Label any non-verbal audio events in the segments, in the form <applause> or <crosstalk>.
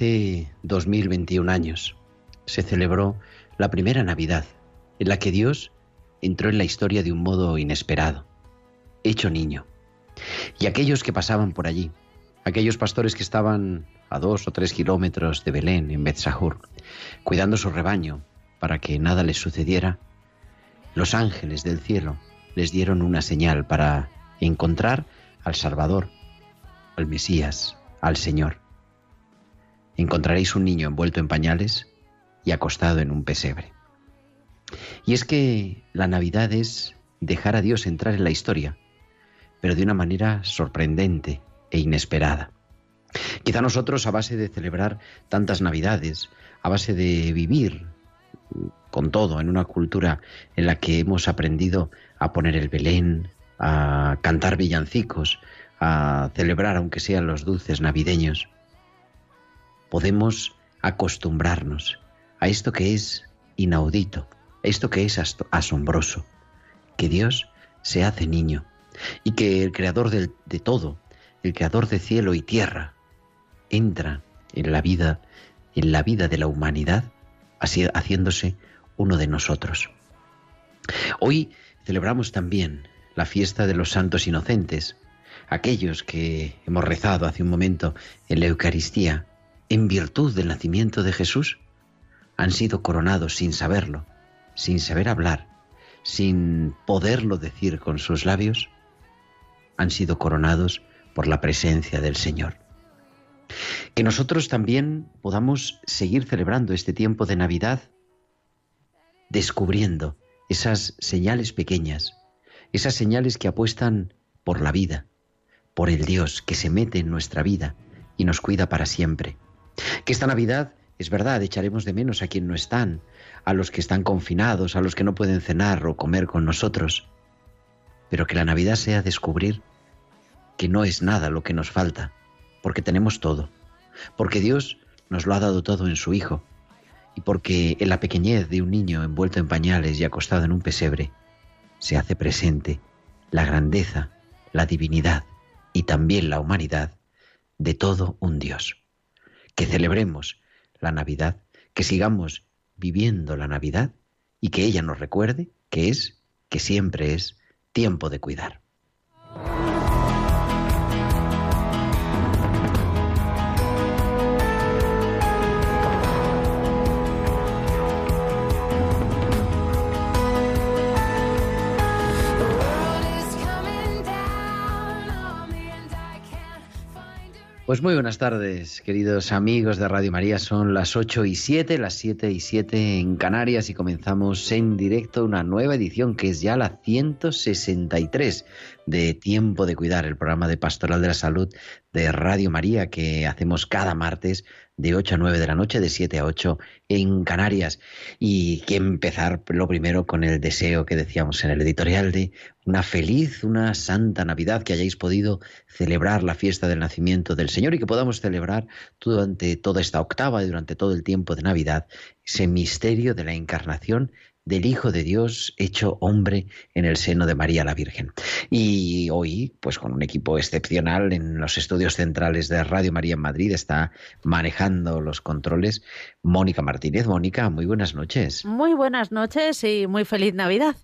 Hace 2021 años se celebró la primera Navidad en la que Dios entró en la historia de un modo inesperado, hecho niño. Y aquellos que pasaban por allí, aquellos pastores que estaban a dos o tres kilómetros de Belén, en Betzahur, cuidando su rebaño para que nada les sucediera, los ángeles del cielo les dieron una señal para encontrar al Salvador, al Mesías, al Señor. Encontraréis un niño envuelto en pañales y acostado en un pesebre. Y es que la Navidad es dejar a Dios entrar en la historia, pero de una manera sorprendente e inesperada. Quizá nosotros, a base de celebrar tantas Navidades, a base de vivir con todo en una cultura en la que hemos aprendido a poner el Belén, a cantar villancicos, a celebrar aunque sean los dulces navideños, podemos acostumbrarnos a esto que es inaudito, a esto que es asombroso, que Dios se hace niño y que el creador de todo, el creador de cielo y tierra, entra en la vida, en la vida de la humanidad, haciéndose uno de nosotros. Hoy celebramos también la fiesta de los santos inocentes, aquellos que hemos rezado hace un momento en la Eucaristía, en virtud del nacimiento de Jesús, han sido coronados sin saberlo, sin saber hablar, sin poderlo decir con sus labios, han sido coronados por la presencia del Señor. Que nosotros también podamos seguir celebrando este tiempo de Navidad descubriendo esas señales pequeñas, esas señales que apuestan por la vida, por el Dios que se mete en nuestra vida y nos cuida para siempre. Que esta Navidad, es verdad, echaremos de menos a quien no están, a los que están confinados, a los que no pueden cenar o comer con nosotros, pero que la Navidad sea descubrir que no es nada lo que nos falta, porque tenemos todo, porque Dios nos lo ha dado todo en su Hijo, y porque en la pequeñez de un niño envuelto en pañales y acostado en un pesebre se hace presente la grandeza, la divinidad y también la humanidad de todo un Dios. Que celebremos la Navidad, que sigamos viviendo la Navidad y que ella nos recuerde que es, que siempre es, tiempo de cuidar. Pues muy buenas tardes, queridos amigos de Radio María. Son las 8 y 7, las 7 y 7 en Canarias y comenzamos en directo una nueva edición que es ya la 163 de Tiempo de Cuidar, el programa de Pastoral de la Salud de Radio María que hacemos cada martes de 8 a 9 de la noche, de 7 a 8 en Canarias. Y que empezar lo primero con el deseo que decíamos en el editorial de una feliz, una santa Navidad, que hayáis podido celebrar la fiesta del nacimiento del Señor y que podamos celebrar durante toda esta octava y durante todo el tiempo de Navidad ese misterio de la encarnación del Hijo de Dios hecho hombre en el seno de María la Virgen. Y hoy, pues con un equipo excepcional en los estudios centrales de Radio María en Madrid, está manejando los controles Mónica Martínez. Mónica, muy buenas noches. Muy buenas noches y muy feliz Navidad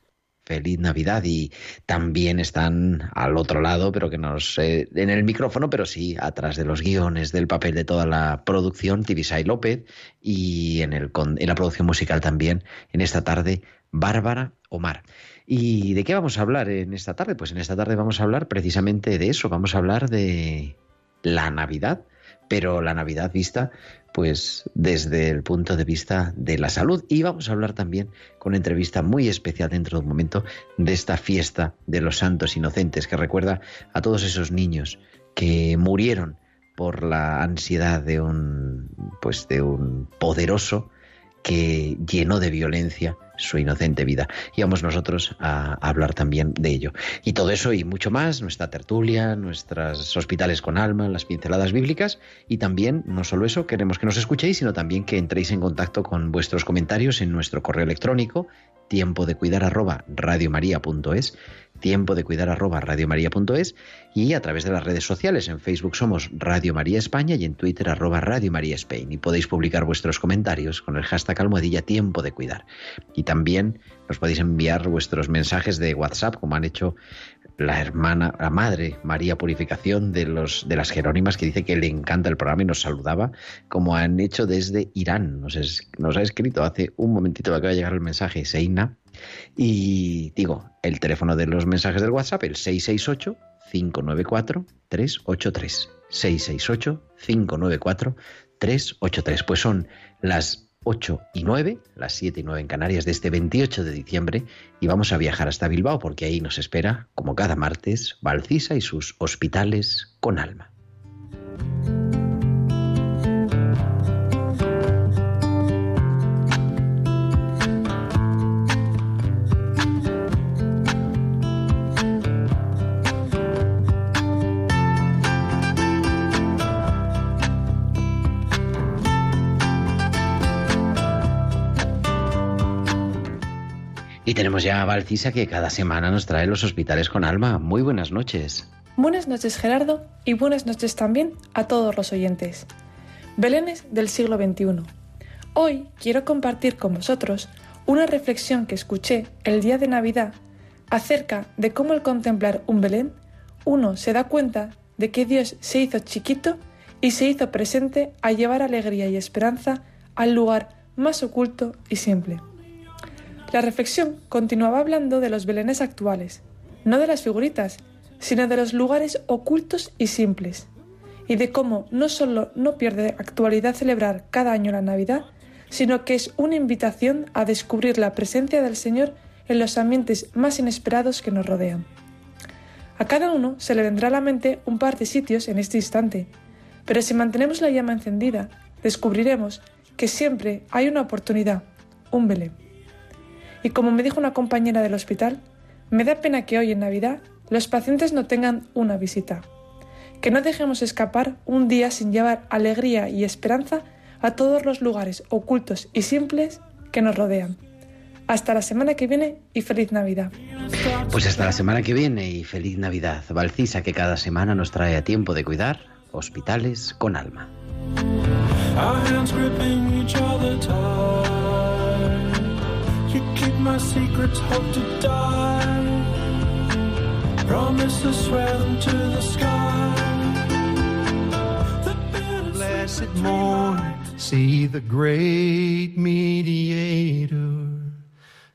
feliz Navidad y también están al otro lado, pero que nos eh, en el micrófono, pero sí atrás de los guiones, del papel de toda la producción, Tibisay López y en, el, en la producción musical también en esta tarde Bárbara Omar. ¿Y de qué vamos a hablar en esta tarde? Pues en esta tarde vamos a hablar precisamente de eso, vamos a hablar de la Navidad, pero la Navidad vista pues desde el punto de vista de la salud. Y vamos a hablar también con una entrevista muy especial dentro de un momento de esta fiesta de los santos inocentes, que recuerda a todos esos niños que murieron por la ansiedad de un pues de un poderoso que llenó de violencia su inocente vida. Y vamos nosotros a, hablar también de ello. Y todo eso y mucho más, nuestra tertulia, nuestros hospitales con alma, las pinceladas bíblicas y también, no solo eso, queremos que nos escuchéis, sino también que entréis en contacto con vuestros comentarios en nuestro correo electrónico tiempo de cuidar arroba radiomaria.es, tiempo de cuidar arroba radiomaria.es y a través de las redes sociales. En Facebook somos Radio María España y en Twitter arroba Radio María Spain. Y podéis publicar vuestros comentarios con el hashtag almohadilla tiempo de cuidar. Y también nos podéis enviar vuestros mensajes de WhatsApp, como han hecho la hermana, la madre María Purificación de los de las Jerónimas que dice que le encanta el programa y nos saludaba, como han hecho desde Irán. Nos, ha escrito hace un momentito acaba de llegar el mensaje Seina y digo, el teléfono de los mensajes del WhatsApp el 668 594 383 668 594 383. Pues son las 8 y 9, las 7 y 9 en Canarias de este 28 de diciembre y vamos a viajar hasta Bilbao porque ahí nos espera, como cada martes, Valcisa y sus hospitales con alma. Tenemos ya a que cada semana nos trae los hospitales con alma. Muy buenas noches. Buenas noches Gerardo y buenas noches también a todos los oyentes. Belénes del siglo XXI. Hoy quiero compartir con vosotros una reflexión que escuché el día de Navidad acerca de cómo al contemplar un Belén uno se da cuenta de que Dios se hizo chiquito y se hizo presente a llevar alegría y esperanza al lugar más oculto y simple. La reflexión continuaba hablando de los belenes actuales, no de las figuritas, sino de los lugares ocultos y simples, y de cómo no solo no pierde actualidad celebrar cada año la Navidad, sino que es una invitación a descubrir la presencia del Señor en los ambientes más inesperados que nos rodean. A cada uno se le vendrá a la mente un par de sitios en este instante, pero si mantenemos la llama encendida, descubriremos que siempre hay una oportunidad, un Belén. Y como me dijo una compañera del hospital, me da pena que hoy en Navidad los pacientes no tengan una visita. Que no dejemos escapar un día sin llevar alegría y esperanza a todos los lugares ocultos y simples que nos rodean. Hasta la semana que viene y feliz Navidad. Pues hasta la semana que viene y feliz Navidad. Valcisa que cada semana nos trae a tiempo de cuidar hospitales con alma. My secrets, hope to die. Promise to swear them to the sky. The Blessed morn, see the great mediator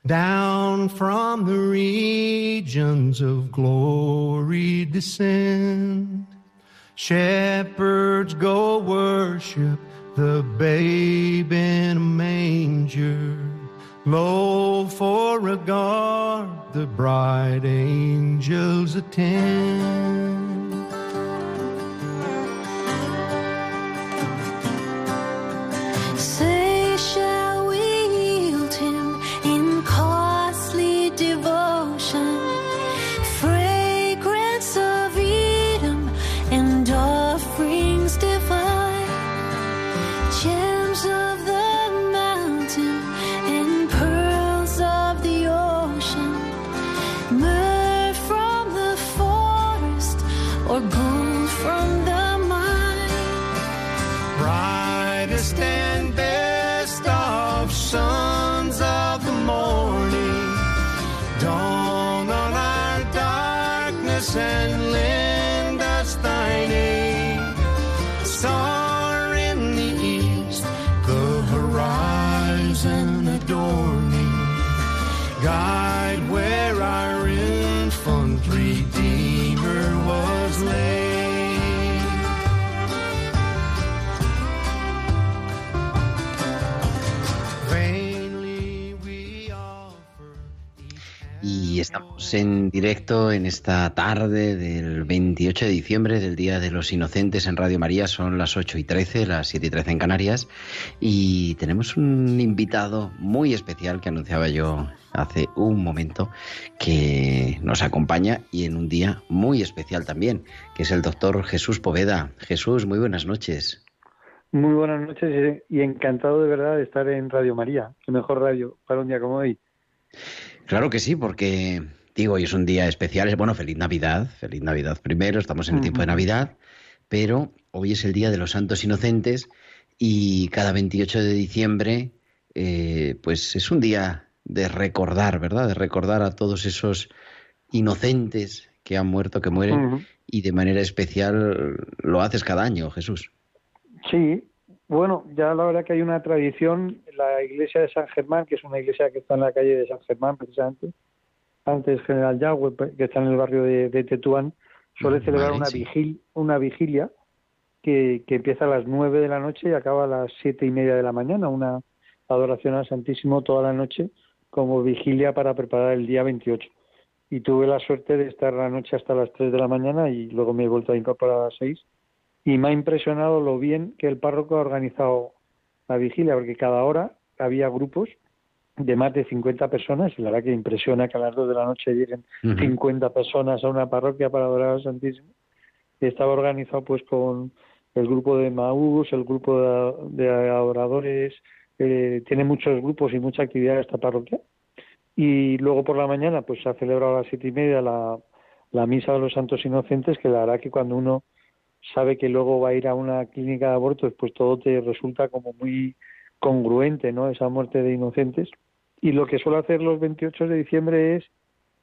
down from the regions of glory descend. Shepherds go worship the babe in a manger. Lo, for a guard the bright angels attend. or good. Estamos en directo en esta tarde del 28 de diciembre, del Día de los Inocentes en Radio María. Son las 8 y 13, las 7 y 13 en Canarias. Y tenemos un invitado muy especial que anunciaba yo hace un momento, que nos acompaña y en un día muy especial también, que es el doctor Jesús Poveda. Jesús, muy buenas noches. Muy buenas noches y encantado de verdad de estar en Radio María. Qué mejor radio para un día como hoy. Claro que sí, porque digo, hoy es un día especial. Bueno, feliz Navidad, feliz Navidad primero, estamos en el tiempo de Navidad, pero hoy es el Día de los Santos Inocentes y cada 28 de diciembre, eh, pues es un día de recordar, ¿verdad? De recordar a todos esos inocentes que han muerto, que mueren, y de manera especial lo haces cada año, Jesús. Sí, bueno, ya la verdad que hay una tradición, la iglesia de San Germán, que es una iglesia que está en la calle de San Germán precisamente, antes General Yagüe, que está en el barrio de, Tetuán, suele mm, celebrar una, una vigilia que, que, empieza a las nueve de la noche y acaba a las siete y media de la mañana, una adoración al Santísimo toda la noche como vigilia para preparar el día 28. Y tuve la suerte de estar la noche hasta las tres de la mañana y luego me he vuelto a incorporar a las seis. Y me ha impresionado lo bien que el párroco ha organizado la vigilia, porque cada hora había grupos de más de 50 personas y la verdad que impresiona que a las 2 de la noche lleguen 50 personas a una parroquia para adorar al Santísimo. estaba organizado pues con el grupo de Maús, el grupo de, adoradores, eh, tiene muchos grupos y mucha actividad esta parroquia. Y luego por la mañana pues se ha celebrado a las siete y media la, la misa de los santos inocentes, que la verdad que cuando uno sabe que luego va a ir a una clínica de abortos, pues todo te resulta como muy congruente, ¿no? Esa muerte de inocentes. Y lo que suelo hacer los 28 de diciembre es,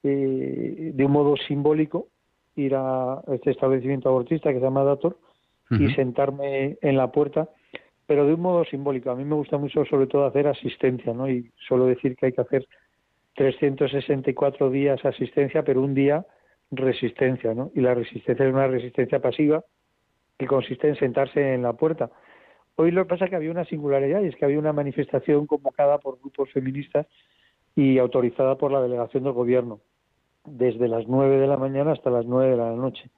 eh, de un modo simbólico, ir a este establecimiento abortista que se llama Dator y sentarme en la puerta, pero de un modo simbólico. A mí me gusta mucho, sobre todo, hacer asistencia, ¿no? Y suelo decir que hay que hacer 364 días asistencia, pero un día resistencia, ¿no? Y la resistencia es una resistencia pasiva que consiste en sentarse en la puerta. Hoy lo que pasa es que había una singularidad y es que había una manifestación convocada por grupos feministas y autorizada por la delegación del gobierno desde las nueve de la mañana hasta las nueve de la noche.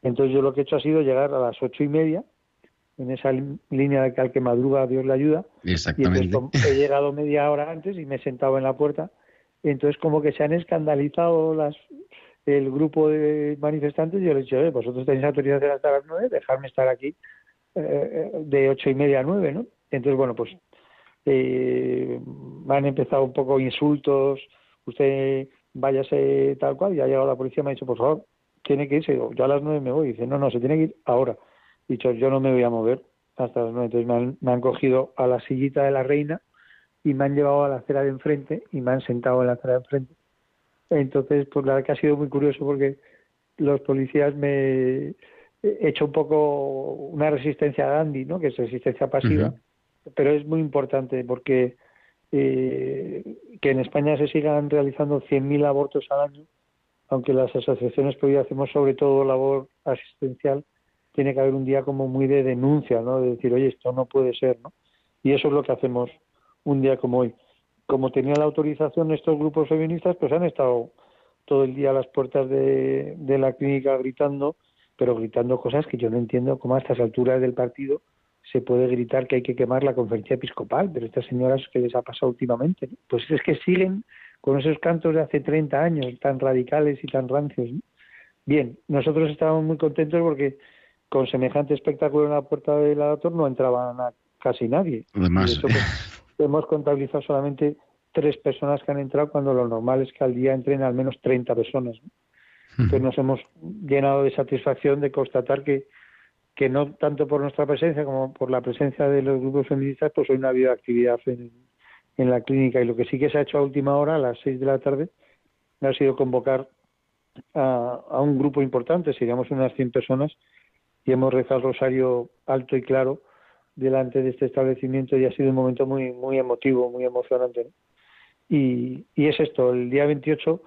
Entonces yo lo que he hecho ha sido llegar a las ocho y media en esa línea de que al que madruga Dios le ayuda. Exactamente. Y he llegado media hora antes y me he sentado en la puerta. Entonces como que se han escandalizado las el grupo de manifestantes y yo les he dicho, vosotros tenéis autorización hasta las nueve, dejarme estar aquí eh, de ocho y media a nueve, ¿no? Entonces, bueno, pues eh, han empezado un poco insultos, usted váyase tal cual, y ha llegado la policía me ha dicho, por favor, tiene que irse, yo a las nueve me voy, y dice, no, no, se tiene que ir ahora. Dicho, yo no me voy a mover hasta las nueve, entonces me han, me han cogido a la sillita de la reina y me han llevado a la acera de enfrente y me han sentado en la acera de enfrente entonces, pues la verdad que ha sido muy curioso porque los policías me hecho un poco una resistencia a Gandhi, ¿no? Que es resistencia pasiva, pero es muy importante porque eh, que en España se sigan realizando 100.000 abortos al año, aunque las asociaciones hoy hacemos sobre todo labor asistencial, tiene que haber un día como muy de denuncia, ¿no? De decir, oye, esto no puede ser, ¿no? Y eso es lo que hacemos un día como hoy como tenía la autorización estos grupos feministas, pues han estado todo el día a las puertas de, la clínica gritando, pero gritando cosas que yo no entiendo cómo a estas alturas del partido se puede gritar que hay que quemar la conferencia episcopal, pero estas señoras que les ha pasado últimamente, pues es que siguen con esos cantos de hace 30 años tan radicales y tan rancios. Bien, nosotros estábamos muy contentos porque con semejante espectáculo en la puerta del dator no entraba casi nadie. Además, <laughs> hemos contabilizado solamente tres personas que han entrado cuando lo normal es que al día entren al menos 30 personas. Entonces nos hemos llenado de satisfacción de constatar que, que no tanto por nuestra presencia como por la presencia de los grupos feministas, pues hoy no ha habido actividad en, en la clínica. Y lo que sí que se ha hecho a última hora, a las seis de la tarde, ha sido convocar a, a un grupo importante, seríamos unas 100 personas, y hemos rezado el rosario alto y claro delante de este establecimiento y ha sido un momento muy muy emotivo, muy emocionante. Y, y es esto, el día 28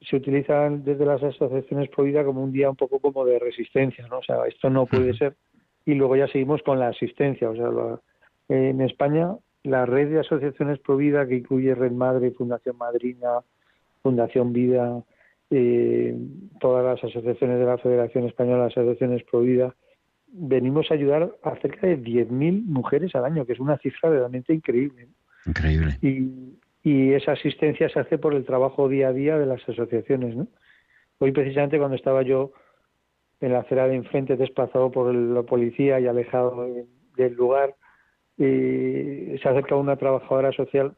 se utiliza desde las asociaciones pro como un día un poco como de resistencia, ¿no? O sea, esto no puede ser. Y luego ya seguimos con la asistencia. O sea, en España la red de asociaciones pro que incluye Red Madre, Fundación Madrina, Fundación Vida, eh, todas las asociaciones de la Federación Española, las asociaciones Pro Vida, venimos a ayudar a cerca de 10.000 mujeres al año, que es una cifra realmente increíble. Increíble. Y, y esa asistencia se hace por el trabajo día a día de las asociaciones. ¿no? Hoy precisamente cuando estaba yo en la acera de enfrente desplazado por la policía y alejado del lugar, se acerca una trabajadora social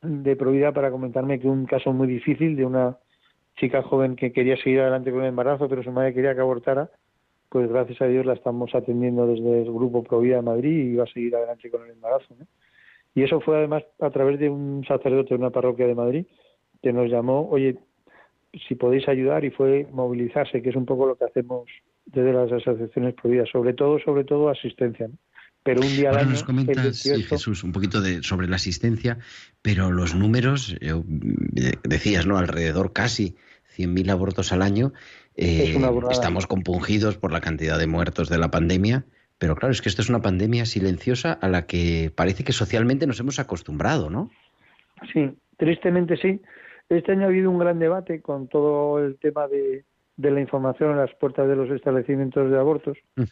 de Provida para comentarme que un caso muy difícil de una chica joven que quería seguir adelante con el embarazo, pero su madre quería que abortara, pues gracias a Dios la estamos atendiendo desde el grupo Provida de Madrid y va a seguir adelante con el embarazo. Y eso fue además a través de un sacerdote de una parroquia de Madrid que nos llamó, oye, si podéis ayudar y fue movilizarse, que es un poco lo que hacemos desde las asociaciones Provida, sobre todo, sobre todo asistencia. Pero un día Ahora nos comentas, Jesús, un poquito de, sobre la asistencia, pero los números, eh, decías, ¿no? Alrededor casi 100.000 abortos al año. Eh, estamos compungidos por la cantidad de muertos de la pandemia, pero claro, es que esto es una pandemia silenciosa a la que parece que socialmente nos hemos acostumbrado, ¿no? Sí, tristemente sí. Este año ha habido un gran debate con todo el tema de, la información en las puertas de los establecimientos de abortos mm.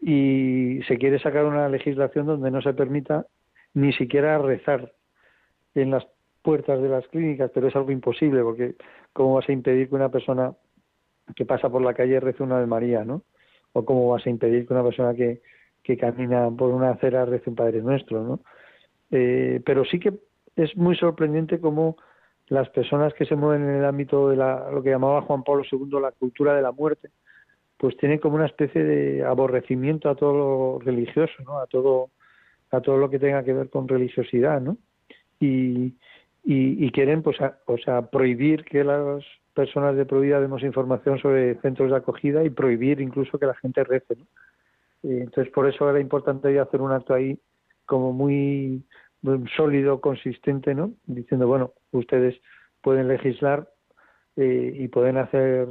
y se quiere sacar una legislación donde no se permita ni siquiera rezar en las puertas de las clínicas, pero es algo imposible porque ¿cómo vas a impedir que una persona que pasa por la calle rece una de María, ¿no? O cómo vas a impedir que una persona que, que camina por una acera rece un Padre Nuestro, ¿no? Eh, pero sí que es muy sorprendente cómo las personas que se mueven en el ámbito de la, lo que llamaba Juan Pablo II la cultura de la muerte, pues tienen como una especie de aborrecimiento a todo lo religioso, ¿no? A todo, a todo lo que tenga que ver con religiosidad, ¿no? Y, y, quieren, pues, o sea, prohibir que las personas de Provida demos información sobre centros de acogida y prohibir incluso que la gente rece. entonces, por eso era importante hacer un acto ahí como muy, sólido, consistente, ¿no? Diciendo, bueno, ustedes pueden legislar eh, y pueden hacer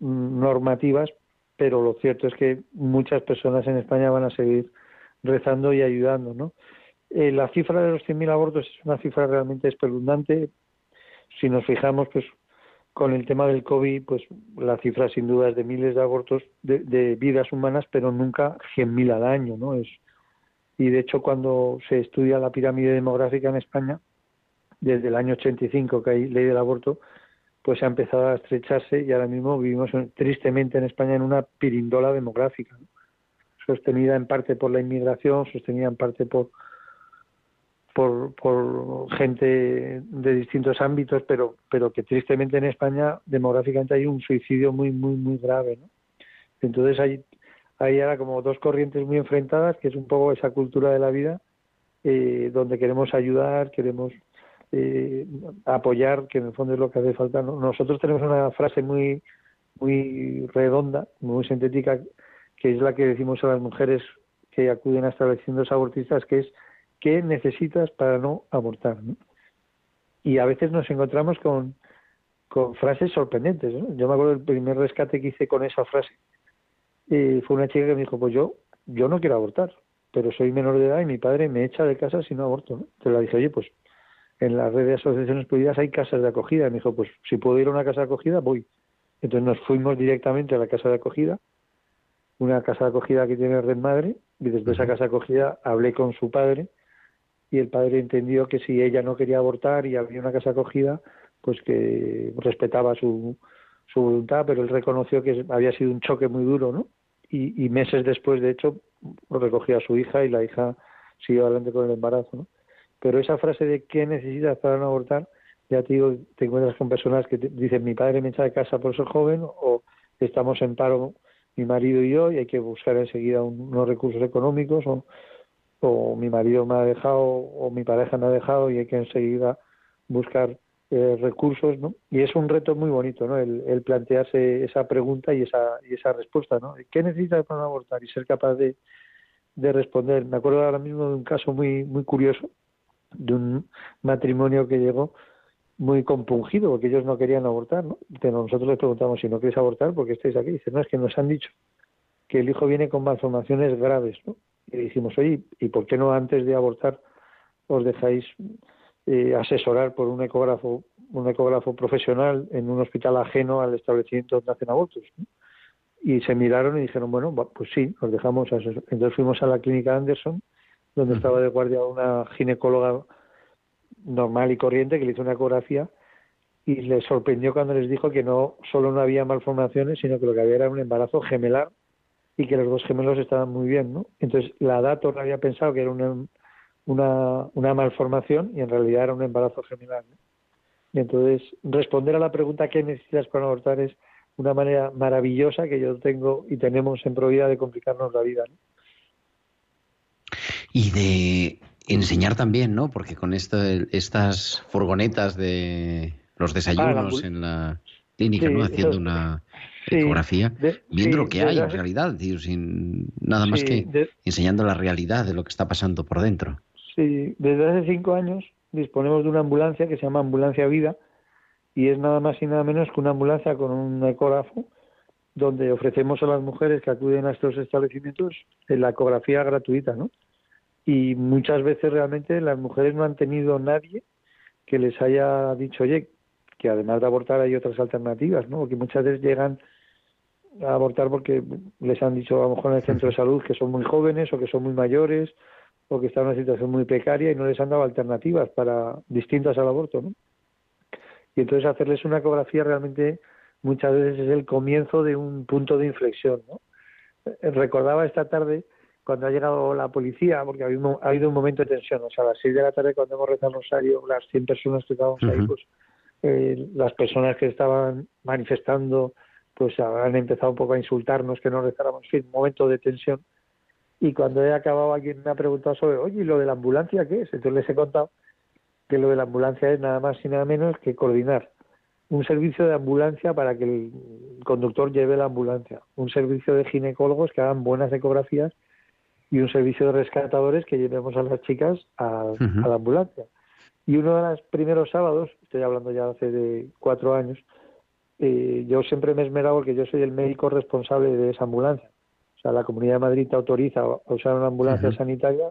normativas, pero lo cierto es que muchas personas en España van a seguir rezando y ayudando, ¿no? Eh, la cifra de los 100.000 abortos es una cifra realmente espeluznante. Si nos fijamos, pues con el tema del COVID, pues la cifra sin duda es de miles de abortos de, vidas humanas, pero nunca 100.000 al año, ¿no? Es, y de hecho, cuando se estudia la pirámide demográfica en España, desde el año 85 que hay ley del aborto, pues ha empezado a estrecharse y ahora mismo vivimos tristemente en España en una pirindola demográfica, sostenida en parte por la inmigración, sostenida en parte por por, por gente de distintos ámbitos, pero, pero que tristemente en España demográficamente hay un suicidio muy, muy, muy grave. ¿no? Entonces hay, hay ahora como dos corrientes muy enfrentadas, que es un poco esa cultura de la vida, eh, donde queremos ayudar, queremos eh, apoyar, que en el fondo es lo que hace falta. Nosotros tenemos una frase muy, muy redonda, muy sintética, que es la que decimos a las mujeres que acuden a establecimientos abortistas, que es ¿Qué necesitas para no abortar? Y a veces nos encontramos con, con frases sorprendentes. Yo me acuerdo del primer rescate que hice con esa frase. Y fue una chica que me dijo, pues yo, yo no quiero abortar, pero soy menor de edad y mi padre me echa de casa si no aborto. Entonces le dije, oye, pues en la red de asociaciones prohibidas hay casas de acogida. Y me dijo, pues si puedo ir a una casa de acogida, voy. Entonces nos fuimos directamente a la casa de acogida, una casa de acogida que tiene Red Madre, y desde esa casa de acogida hablé con su padre y el padre entendió que si ella no quería abortar y había una casa acogida, pues que respetaba su, su voluntad, pero él reconoció que había sido un choque muy duro, ¿no? Y, meses después, de hecho, recogió a su hija y la hija siguió adelante con el embarazo, ¿no? Pero esa frase de qué necesitas para no abortar, ya te digo, te encuentras con personas que dicen mi padre me echa de casa por ser joven o estamos en paro mi marido y yo y hay que buscar enseguida unos recursos económicos o o mi marido me ha dejado o mi pareja me ha dejado y hay que enseguida buscar eh, recursos, ¿no? Y es un reto muy bonito, ¿no? El, plantearse esa pregunta y esa, y esa respuesta, ¿no? ¿Qué necesitas para abortar? Y ser capaz de, de responder. Me acuerdo ahora mismo de un caso muy, muy curioso, de un matrimonio que llegó muy compungido porque ellos no querían abortar, ¿no? Pero nosotros les preguntamos si no quieres abortar, ¿por qué estáis aquí? Dicen, no, es que nos han dicho que el hijo viene con malformaciones graves, ¿no? Y dijimos, oye, ¿y por qué no antes de abortar os dejáis eh, asesorar por un ecógrafo un ecógrafo profesional en un hospital ajeno al establecimiento donde hacen abortos. Y se miraron y dijeron, bueno, pues sí, nos dejamos. A Entonces fuimos a la clínica Anderson, donde estaba de guardia una ginecóloga normal y corriente que le hizo una ecografía y les sorprendió cuando les dijo que no solo no había malformaciones, sino que lo que había era un embarazo gemelar y que los dos gemelos estaban muy bien, ¿no? Entonces la dator había pensado que era una, una, una malformación y en realidad era un embarazo gemelar. Y entonces responder a la pregunta ¿qué necesitas para abortar? es una manera maravillosa que yo tengo y tenemos en Provida de complicarnos la vida. Y de enseñar también, ¿no? Porque con esto, estas furgonetas de los ah, desayunos en la clínica, ¿no? Haciendo una ecografía, viendo lo que hay en realidad, tío, sin nada más que enseñando la realidad de lo que está pasando por dentro. Sí, desde hace cinco años disponemos de una ambulancia que se llama Ambulancia Vida y es nada más y nada menos que una ambulancia con un ecógrafo donde ofrecemos a las mujeres que acuden a estos establecimientos la ecografía gratuita, ¿no? Y muchas veces realmente las mujeres no han tenido nadie que les haya dicho, oye, que además de abortar hay otras alternativas, ¿no? Porque muchas veces llegan a abortar porque les han dicho a lo mejor en el centro de salud que son muy jóvenes o que son muy mayores o que están en una situación muy precaria y no les han dado alternativas para distintas al aborto, ¿no? Y entonces hacerles una ecografía realmente muchas veces es el comienzo de un punto de inflexión, ¿no? Eh, recordaba esta tarde cuando ha llegado la policía, porque ha habido, ha habido un momento de tensión, o sea, a las seis de la tarde cuando hemos rezado el rosario, las 100 personas que estábamos ahí, pues eh, las personas que estaban manifestando pues han empezado un poco a insultarnos que no rezáramos, en fin, momento de tensión. Y cuando he acabado alguien me ha preguntado sobre, oye, ¿y lo de la ambulancia qué es? Entonces les he contado que lo de la ambulancia es nada más y nada menos que coordinar un servicio de ambulancia para que el conductor lleve la ambulancia, un servicio de ginecólogos que hagan buenas ecografías y un servicio de rescatadores que llevemos a las chicas a la ambulancia. Y uno de los primeros sábados, estoy hablando ya hace de cuatro años, eh, yo siempre me he esmerado porque yo soy el médico responsable de esa ambulancia. O sea, la Comunidad de Madrid te autoriza a usar una ambulancia sanitaria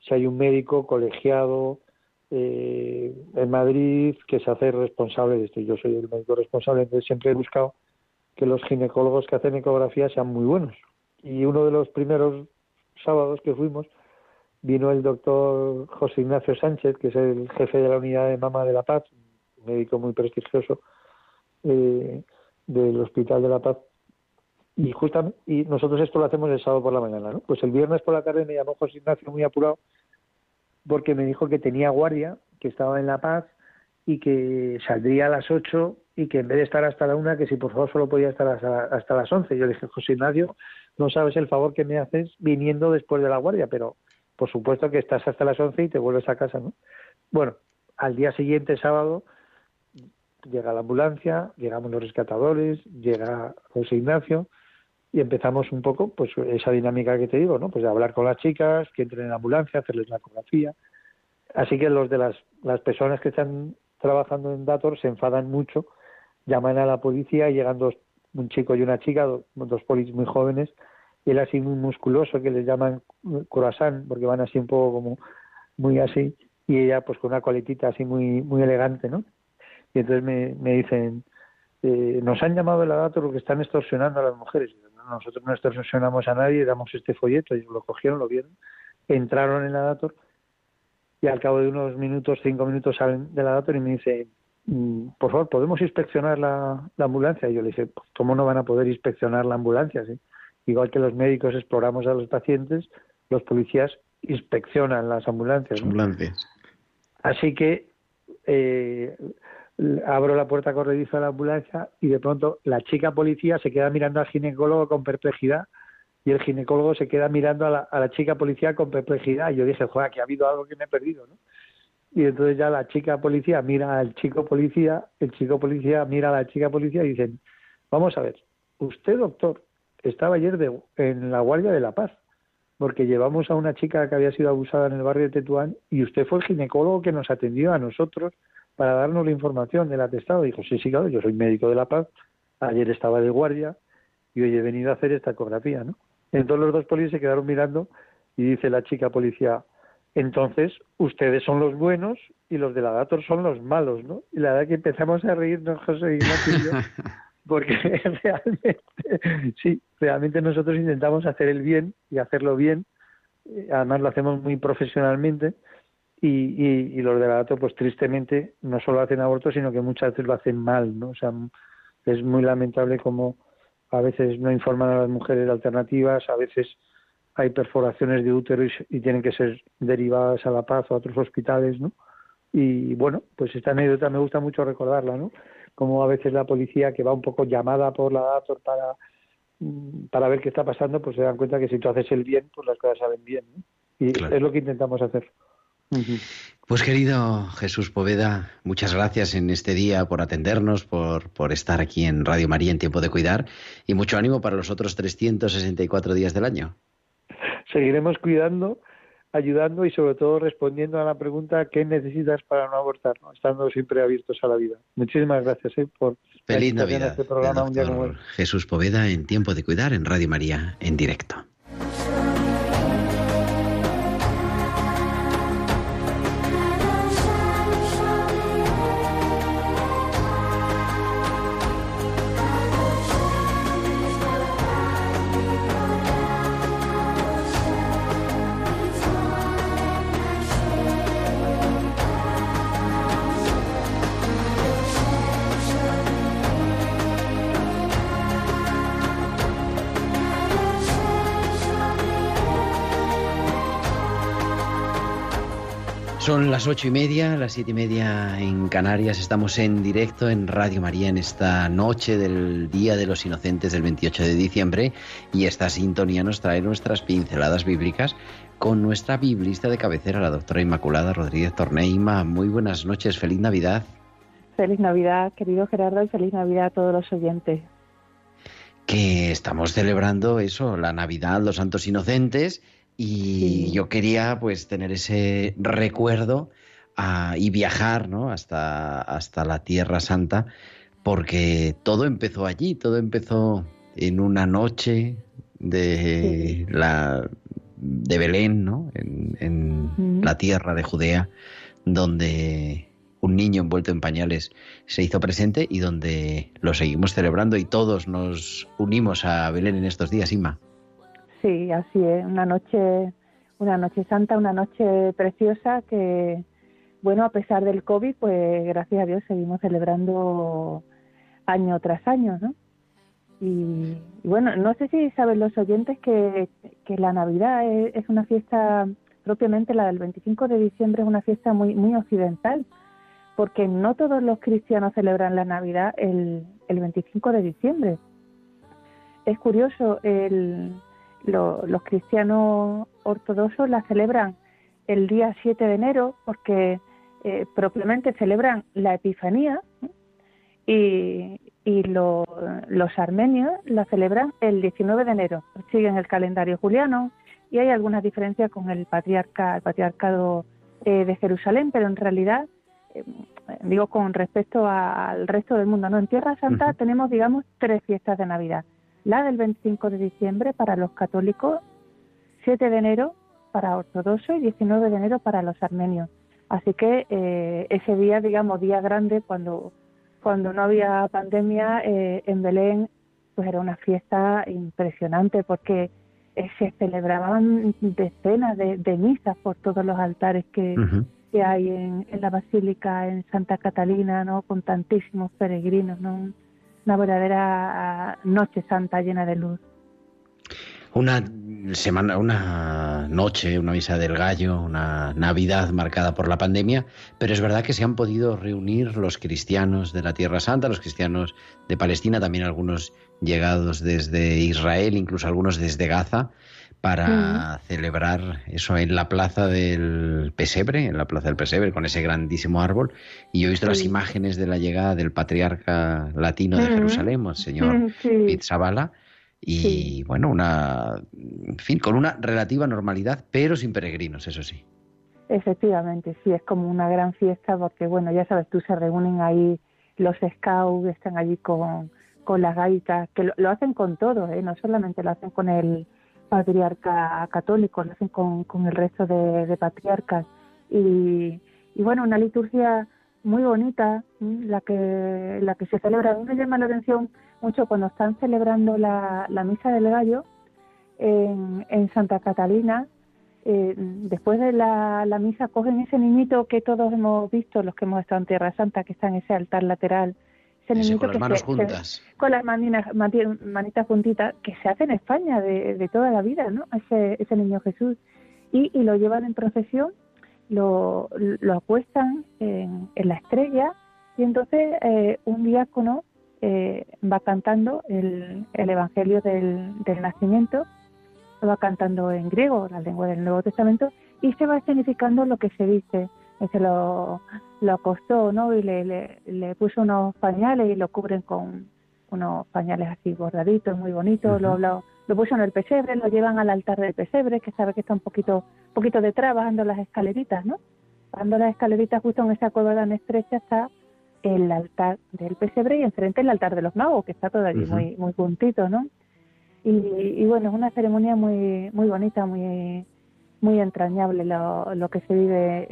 si hay un médico colegiado eh, en Madrid que se hace responsable de esto. Yo soy el médico responsable, entonces siempre he buscado que los ginecólogos que hacen ecografía sean muy buenos. Y uno de los primeros sábados que fuimos, vino el doctor José Ignacio Sánchez, que es el jefe de la unidad de mama de La Paz, un médico muy prestigioso eh, del Hospital de La Paz. Y justamente, y nosotros esto lo hacemos el sábado por la mañana, ¿no? Pues el viernes por la tarde me llamó José Ignacio muy apurado porque me dijo que tenía guardia, que estaba en La Paz y que saldría a las 8 y que en vez de estar hasta la una, que si por favor solo podía estar hasta, hasta las 11. Yo le dije, José Ignacio, no sabes el favor que me haces viniendo después de la guardia, pero por supuesto que estás hasta las 11 y te vuelves a casa, ¿no? Bueno, al día siguiente, sábado, llega la ambulancia, llegamos los rescatadores, llega José Ignacio y empezamos un poco, pues, esa dinámica que te digo, ¿no? Pues de hablar con las chicas, que entren en la ambulancia, hacerles la ecografía. Así que los de las, las personas que están trabajando en Dator se enfadan mucho, llaman a la policía y llegan dos, un chico y una chica, dos, dos polis muy jóvenes, él así muy musculoso, que les llaman croissant, porque van así un poco como muy así, y ella pues con una coletita así muy muy elegante, ¿no? Y entonces me, me dicen, eh, nos han llamado de la dato porque están extorsionando a las mujeres. nosotros no extorsionamos a nadie, damos este folleto, ellos lo cogieron, lo vieron, entraron en la dator y al cabo de unos minutos, cinco minutos salen de la dator y me dicen, mm, por favor, ¿podemos inspeccionar la, la ambulancia? Y yo le dije, pues, ¿cómo no van a poder inspeccionar la ambulancia? ¿sí? Igual que los médicos exploramos a los pacientes, los policías inspeccionan las ambulancias. Así que eh, abro la puerta corrediza de la ambulancia y de pronto la chica policía se queda mirando al ginecólogo con perplejidad y el ginecólogo se queda mirando a la, a la chica policía con perplejidad. Y yo dije, joder, que ha habido algo que me he perdido, ¿no? Y entonces ya la chica policía mira al chico policía, el chico policía mira a la chica policía y dicen, vamos a ver, usted doctor estaba ayer de, en la Guardia de la Paz, porque llevamos a una chica que había sido abusada en el barrio de Tetuán y usted fue el ginecólogo que nos atendió a nosotros para darnos la información del atestado. Dijo, sí, sí, claro, yo soy médico de la Paz, ayer estaba de guardia y hoy he venido a hacer esta ecografía, ¿no? Entonces los dos policías se quedaron mirando y dice la chica policía, entonces ustedes son los buenos y los de la Dator son los malos, ¿no? Y la verdad que empezamos a reírnos José Ignacio y yo, <laughs> porque <laughs> realmente, sí, realmente nosotros intentamos hacer el bien y hacerlo bien, eh, además lo hacemos muy profesionalmente, y, y, los de la Dator, pues tristemente, no solo hacen aborto, sino que muchas veces lo hacen mal, ¿no? O sea, es muy lamentable como a veces no informan a las mujeres de alternativas, a veces hay perforaciones de útero y, tienen que ser derivadas a La Paz o a otros hospitales, ¿no? Y bueno, pues esta anécdota me gusta mucho recordarla, ¿no? Como a veces la policía que va un poco llamada por la Dator para mm, para ver qué está pasando, pues se dan cuenta que si tú haces el bien, pues las cosas salen bien, ¿no? Y es lo que intentamos hacer. Pues querido Jesús Poveda, muchas gracias en este día por atendernos, por, por estar aquí en Radio María en Tiempo de Cuidar y mucho ánimo para los otros 364 días del año seguiremos cuidando, ayudando y sobre todo respondiendo a la pregunta ¿qué necesitas para no abortar? Estando siempre abiertos a la vida. Muchísimas gracias ¿eh? por Feliz Navidad. Este programa un día como Jesús Poveda en Tiempo de Cuidar en Radio María en directo. Las ocho y media, las siete y media en Canarias. Estamos en directo en Radio María en esta noche del Día de los Inocentes del 28 de diciembre y esta sintonía nos trae nuestras pinceladas bíblicas con nuestra biblista de cabecera, la doctora Inmaculada Rodríguez Torneima. Muy buenas noches, feliz Navidad. Feliz Navidad, querido Gerardo, y feliz Navidad a todos los oyentes. Que estamos celebrando eso, la Navidad, los Santos Inocentes y yo quería pues tener ese recuerdo ah, y viajar ¿no? hasta, hasta la Tierra Santa, porque todo empezó allí, todo empezó en una noche de la de Belén, ¿no? En, la tierra de Judea, donde un niño envuelto en pañales se hizo presente y donde lo seguimos celebrando y todos nos unimos a Belén en estos días, Ima. Sí, así es, una noche, una noche santa, una noche preciosa que, bueno, a pesar del COVID, pues gracias a Dios seguimos celebrando año tras año, ¿no? Y, bueno, no sé si saben los oyentes que, la Navidad es, una fiesta, propiamente la del 25 de diciembre es una fiesta muy, muy occidental, porque no todos los cristianos celebran la Navidad el, el 25 de diciembre. Es curioso, el, los cristianos ortodoxos la celebran el día 7 de enero porque eh, propiamente celebran la Epifanía y, y los armenios la celebran el 19 de enero. Siguen el calendario juliano y hay algunas diferencias con el, patriarca, el patriarcado eh, de Jerusalén, pero en realidad, eh, digo con respecto al resto del mundo, no en Tierra Santa tenemos, digamos, tres fiestas de Navidad la del 25 de diciembre para los católicos, 7 de enero para ortodoxos y 19 de enero para los armenios. Así que eh, ese día, digamos, día grande, cuando, cuando no había pandemia, eh, en Belén, pues era una fiesta impresionante porque eh, se celebraban decenas de, misas por todos los altares que, que hay en, en, la Basílica, en Santa Catalina, ¿no? Con tantísimos peregrinos, ¿no? Una verdadera noche santa llena de luz. Una semana, una noche, una misa del gallo, una Navidad marcada por la pandemia, pero es verdad que se han podido reunir los cristianos de la Tierra Santa, los cristianos de Palestina, también algunos llegados desde Israel, incluso algunos desde Gaza, para celebrar eso en la plaza del Pesebre, en la plaza del Pesebre, con ese grandísimo árbol. Y yo he visto las imágenes de la llegada del patriarca latino de Jerusalén, el señor Pizzabala, y bueno, una, en fin, con una relativa normalidad, pero sin peregrinos, eso sí. Efectivamente, sí, es como una gran fiesta porque, bueno, ya sabes, tú se reúnen ahí los scouts, están allí con, con las gaitas, que lo, lo hacen con todo, ¿eh? no solamente lo hacen con el patriarca católico, hacen con, con el resto de, patriarcas. Y, y, bueno, una liturgia muy bonita, la que, la que se celebra. A mí me llama la atención mucho cuando están celebrando la, la misa del gallo en, en Santa Catalina. Eh, después de la, la, misa cogen ese niñito que todos hemos visto, los que hemos estado en Tierra Santa, que está en ese altar lateral, con las manos juntas. con las manitas juntitas, que se hace en España de, de toda la vida, ¿no? Ese, ese niño Jesús. Y, y lo llevan en procesión, lo, lo apuestan en, en la estrella, y entonces eh, un diácono eh, va cantando el, el Evangelio del, del nacimiento, lo va cantando en griego, la lengua del Nuevo Testamento, y se va significando lo que se dice se lo, lo acostó, ¿no? Y le, le, puso unos pañales y lo cubren con unos pañales así bordaditos, muy bonitos. lo, lo, puso en el pesebre, lo llevan al altar del pesebre, que sabe que está un poquito, poquito detrás, bajando las escaleritas, ¿no? Bajando las escaleritas justo en esa cueva tan estrecha está el altar del pesebre y enfrente el altar de los magos, que está todo allí muy, muy juntito, ¿no? Y, y, bueno, es una ceremonia muy, muy bonita, muy, muy entrañable lo, lo que se vive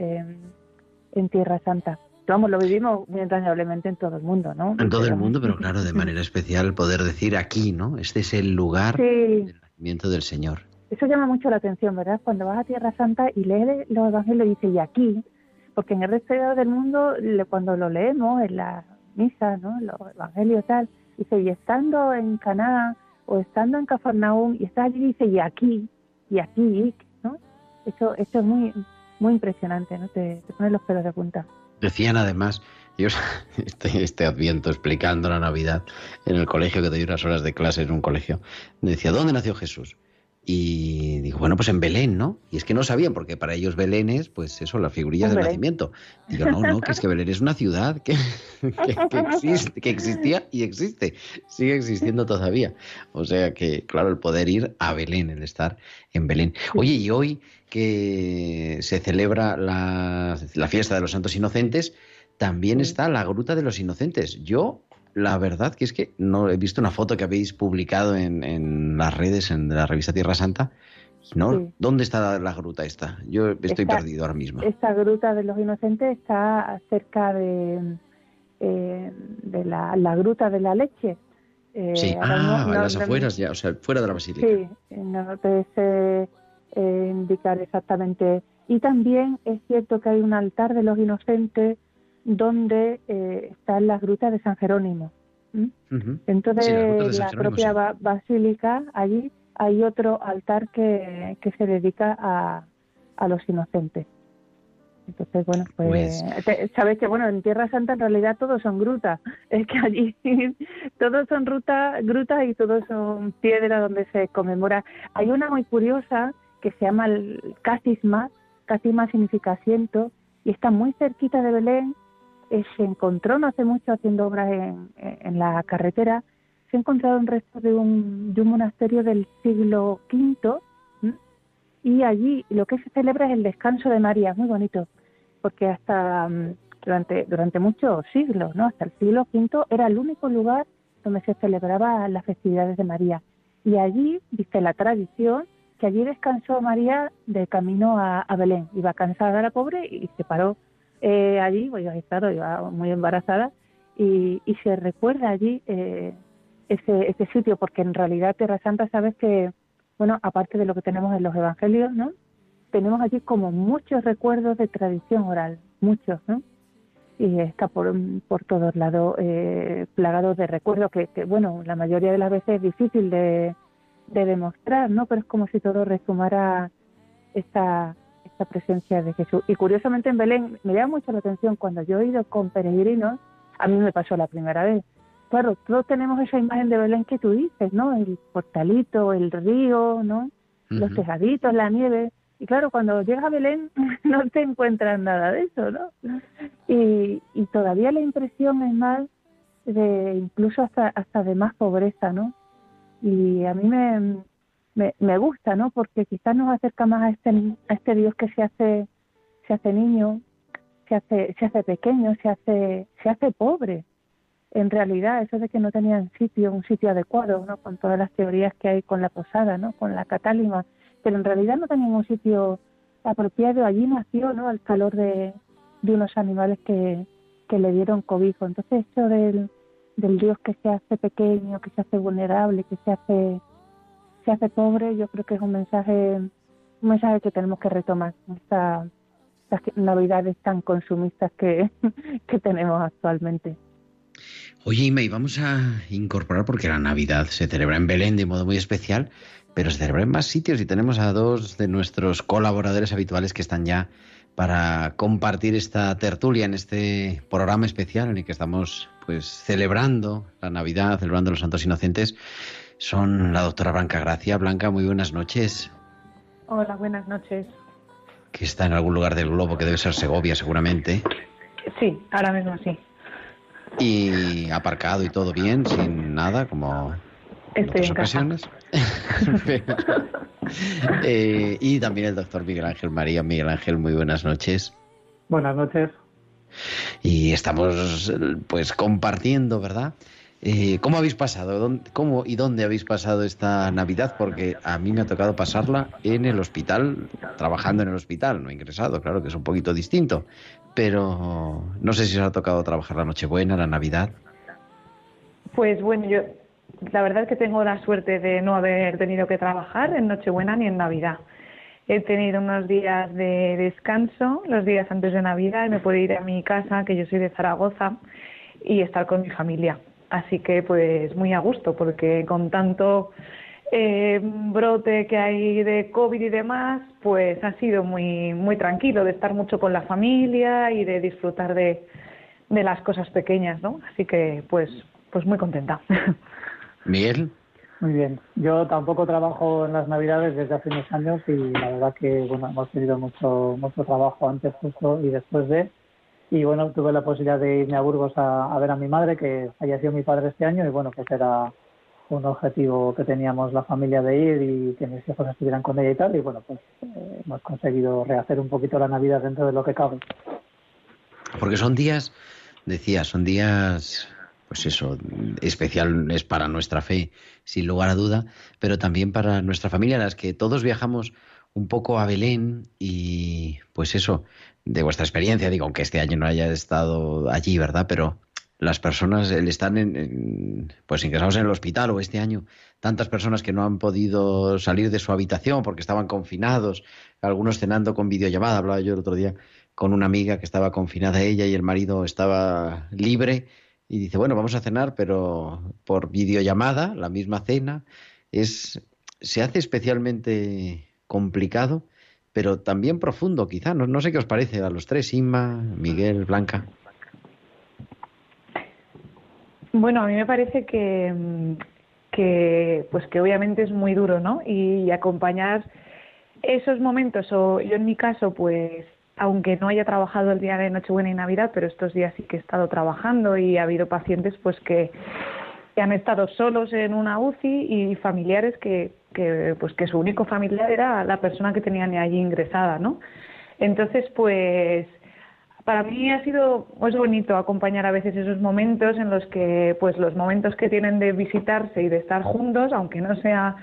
en, Tierra Santa. Vamos, lo vivimos muy entrañablemente en todo el mundo, ¿no? En todo el mundo, pero claro, de manera especial poder decir aquí, ¿no? Este es el lugar del nacimiento del Señor. Eso llama mucho la atención, ¿verdad? Cuando vas a Tierra Santa y lees los evangelios y dice, y aquí, porque en el resto del mundo, cuando lo leemos en la misa, ¿no? Los evangelios tal, dice, y estando en Caná o estando en Cafarnaúm, y estás allí, dice, y aquí, y aquí, eso, eso es muy, muy impresionante, ¿no? Te, te los pelos de punta. Decían además, yo <laughs> este, este adviento explicando la Navidad en el colegio, que doy unas horas de clase en un colegio, decía, ¿dónde nació Jesús? Y digo, bueno, pues en Belén, ¿no? Y es que no sabían, porque para ellos Belén es, pues eso, la figurilla del nacimiento. Digo, no, no, que es que Belén es una ciudad <laughs> que, que, existe, que existía y existe, sigue existiendo todavía. O sea que, claro, el poder ir a Belén, el estar en Belén. Oye, y hoy que se celebra la, la fiesta de los santos inocentes, también está la Gruta de los Inocentes. Yo la verdad que es que no he visto una foto que habéis publicado en, en las redes, en la revista Tierra Santa. ¿no? ¿Dónde está la, gruta esta? Yo estoy perdido ahora mismo. Esta gruta de los inocentes está cerca de, eh, de la, la, gruta de la leche. Eh, sí, ah, en las afueras, ya, o sea, fuera de la basílica. Sí, no eh, indicar exactamente. Y también es cierto que hay un altar de los donde eh, está la gruta de San Jerónimo. Entonces, la, propia basílica, allí hay otro altar que, que se dedica a, a los inocentes. Entonces, bueno, pues, pues sabes que bueno, en Tierra Santa en realidad todos son grutas. <laughs> Es que allí <laughs> todos son ruta, grutas y todos son piedras donde se conmemora. Hay una muy curiosa que se llama el Casisma, Casisma significa asiento, y está muy cerquita de Belén eh, se encontró no hace mucho haciendo obras en, la carretera, se ha encontrado un resto de un, de un monasterio del siglo V y allí lo que se celebra es el descanso de María, muy bonito, porque hasta mm, durante, durante muchos siglos, ¿no? hasta el siglo V era el único lugar donde se celebraba las festividades de María. Y allí, dice la tradición, que allí descansó María de camino a, Belén. Iba cansada la pobre y se paró eh, allí, pues iba muy embarazada, y, y se recuerda allí eh, ese, ese sitio, porque en realidad Tierra Santa, sabes que, bueno, aparte de lo que tenemos en los evangelios, ¿no? Tenemos allí como muchos recuerdos de tradición oral, muchos, ¿no? Y está por, por todos lados eh, plagado de recuerdos que, que, bueno, la mayoría de las veces es difícil de, de demostrar, ¿no? Pero es como si todo resumara esta, esta presencia de Jesús. Y curiosamente en Belén me llama mucho la atención cuando yo he ido con peregrinos, a mí me pasó la primera vez. Claro, todos tenemos esa imagen de Belén que tú dices, ¿no? El portalito, el río, ¿no? Los tejaditos, la nieve. Y claro, cuando llegas a Belén <laughs> no te encuentras nada de eso, ¿no? Y, y todavía la impresión es más de incluso hasta, hasta de más pobreza, ¿no? Y a mí me, me, me gusta, ¿no? Porque quizás nos acerca más a este, a este Dios que se hace, se hace niño, se hace, se hace pequeño, se hace, se hace pobre. en realidad eso de que no tenían sitio, un sitio adecuado, ¿no? Con todas las teorías que hay con la posada, ¿no? Con la catálima, pero en realidad no tenían un sitio apropiado. Allí nació, ¿no? El calor de, de unos animales que, que le dieron cobijo. Entonces esto del, del Dios que se hace pequeño, que se hace vulnerable, que se hace se hace pobre, yo creo que es un mensaje un mensaje que tenemos que retomar estas navidades tan consumistas que, <laughs> que tenemos actualmente. Oye, Ima, y vamos a incorporar, porque la Navidad se celebra en Belén de modo muy especial, pero se celebra en más sitios y tenemos a dos de nuestros colaboradores habituales que están ya para compartir esta tertulia en este programa especial en el que estamos pues celebrando la Navidad, celebrando los Santos Inocentes. Son la doctora Blanca Gracia. Blanca, muy buenas noches. Hola, buenas noches. Que está en algún lugar del globo, que debe ser Segovia seguramente. Sí, ahora mismo sí. Y aparcado y todo bien, sin nada, como en otras ocasiones. <laughs> eh, y también el doctor Miguel Ángel María. Miguel Ángel, muy buenas noches. Buenas noches. Y estamos pues compartiendo, ¿verdad? Eh, ¿Cómo habéis pasado? ¿Cómo y dónde habéis pasado esta Navidad? Porque a mí me ha tocado pasarla en el hospital, trabajando en el hospital, no he ingresado, claro que es un poquito distinto, pero no sé si os ha tocado trabajar la Nochebuena, la Navidad. Pues bueno, yo la verdad es que tengo la suerte de no haber tenido que trabajar en Nochebuena ni en Navidad. He tenido unos días de descanso, los días antes de Navidad, y me puedo ir a mi casa, que yo soy de Zaragoza, y estar con mi familia. Así que pues muy a gusto, porque con tanto eh, brote que hay de COVID y demás, pues ha sido muy, muy tranquilo de estar mucho con la familia y de disfrutar de, de las cosas pequeñas, ¿no? Así que pues, pues muy contenta. <laughs> Miguel. Muy bien. Yo tampoco trabajo en las Navidades desde hace unos años y la verdad que bueno hemos tenido mucho mucho trabajo antes, justo y después de. Y bueno, tuve la posibilidad de irme a Burgos a, ver a mi madre, que falleció mi padre este año y bueno, pues era un objetivo que teníamos la familia de ir y que mis hijos estuvieran con ella y tal. Y bueno, pues eh, hemos conseguido rehacer un poquito la Navidad dentro de lo que cabe. Porque son días, decía, son días pues eso, especial es para nuestra fe, sin lugar a duda, pero también para nuestra familia, las que todos viajamos un poco a Belén y pues eso, de vuestra experiencia, digo, aunque este año no haya estado allí, ¿verdad? Pero las personas están en, pues ingresados en el hospital o este año tantas personas que no han podido salir de su habitación porque estaban confinados, algunos cenando con videollamada, hablaba yo el otro día con una amiga que estaba confinada ella y el marido estaba libre y dice, bueno, vamos a cenar, pero por videollamada, la misma cena, es, se hace especialmente complicado, pero también profundo, quizá. No, no sé qué os parece a los tres, Inma, Miguel, Blanca. Bueno, a mí me parece que, que, pues que obviamente es muy duro, ¿no? Y, y acompañar esos momentos, o yo en mi caso, pues aunque no haya trabajado el día de Nochebuena y Navidad, pero estos días sí que he estado trabajando y ha habido pacientes pues que, han estado solos en una UCI y familiares que, que, pues que su único familiar era la persona que tenían allí ingresada, ¿no? Entonces, pues para mí ha sido pues bonito acompañar a veces esos momentos en los que pues los momentos que tienen de visitarse y de estar juntos aunque no sea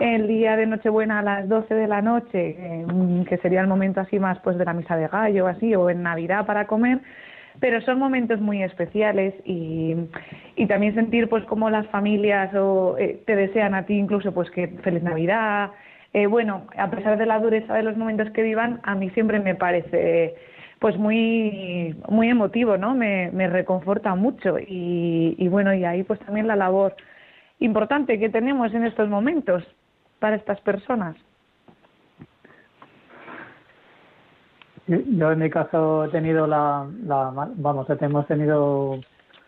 el día de Nochebuena a las 12 de la noche eh, que sería el momento así más pues de la misa de gallo así o en Navidad para comer pero son momentos muy especiales y, y también sentir pues como las familias o eh, te desean a ti incluso pues que feliz Navidad. Eh, bueno a pesar de la dureza de los momentos que vivan a mí siempre me parece pues muy muy emotivo, ¿no? Me, reconforta mucho y, y, bueno, y ahí pues también la labor importante que tenemos en estos momentos para estas personas. Yo en mi caso he tenido la, la vamos, hemos tenido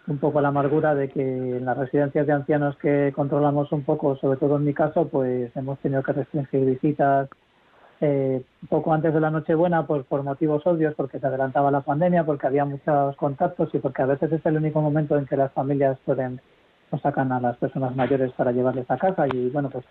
un poco la amargura de que en las residencias de ancianos que controlamos un poco, sobre todo en mi caso, pues hemos tenido que restringir visitas, eh, poco antes de la Nochebuena pues, por motivos obvios, porque se adelantaba la pandemia, porque había muchos contactos y porque a veces es el único momento en que las familias pueden o sacan a las personas mayores para llevarles a casa y bueno pues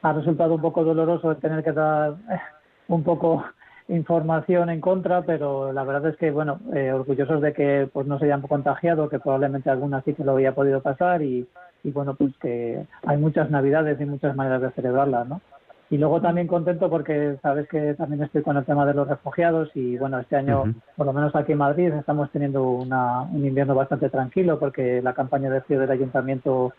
ha resultado un poco doloroso tener que dar eh, un poco información en contra, pero la verdad es que, bueno, eh, orgullosos de que pues no se hayan contagiado, que probablemente algunas sí que lo había podido pasar y, y bueno, pues que hay muchas navidades y muchas maneras de celebrarlas, ¿no? Y luego también contento porque sabes que también estoy con el tema de los refugiados y bueno, este año, por lo menos aquí en Madrid, estamos teniendo una, un invierno bastante tranquilo porque la campaña de frío del ayuntamiento